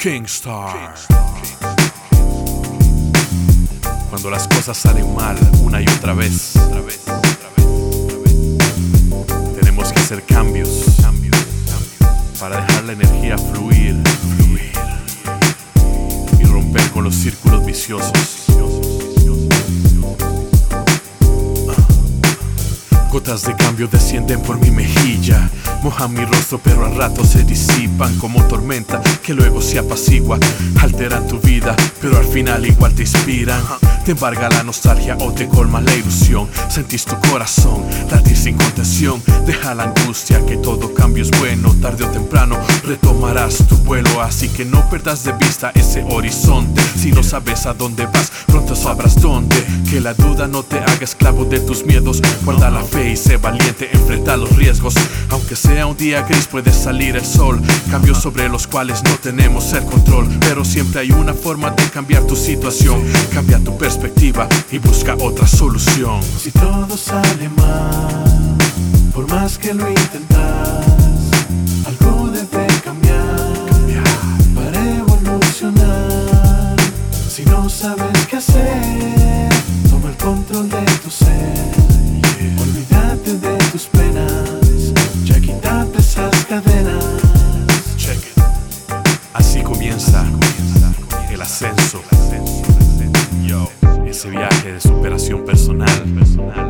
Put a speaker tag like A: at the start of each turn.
A: Kingstar. Cuando las cosas salen mal una y otra vez, tenemos que hacer cambios para dejar la energía fluir, y romper con los círculos viciosos. Gotas de cambio descienden por mi mejilla, mojan mi rostro pero al rato se disipan como tormenta que luego se apacigua, alteran tu vida pero al final igual te inspiran. Te embarga la nostalgia o te colma la ilusión. Sentís tu corazón latir sin contención. Deja la angustia que todo cambio es bueno. Tarde o temprano retomarás tu vuelo. Así que no perdas de vista ese horizonte. Si no sabes a dónde vas, pronto sabrás dónde. Que la duda no te haga esclavo de tus miedos. Guarda la fe y sé valiente. Enfrenta los riesgos. Aunque sea un día gris, puede salir el sol. Cambios sobre los cuales no tenemos el control. Pero siempre hay una forma de cambiar tu situación. Cambia tu perspectiva y busca otra solución.
B: Si todo sale mal, por más que lo intentas, algo debe cambiar, para evolucionar. Si no sabes qué hacer, toma el control de tu ser.
A: Ese viaje de superación personal. Kingstar.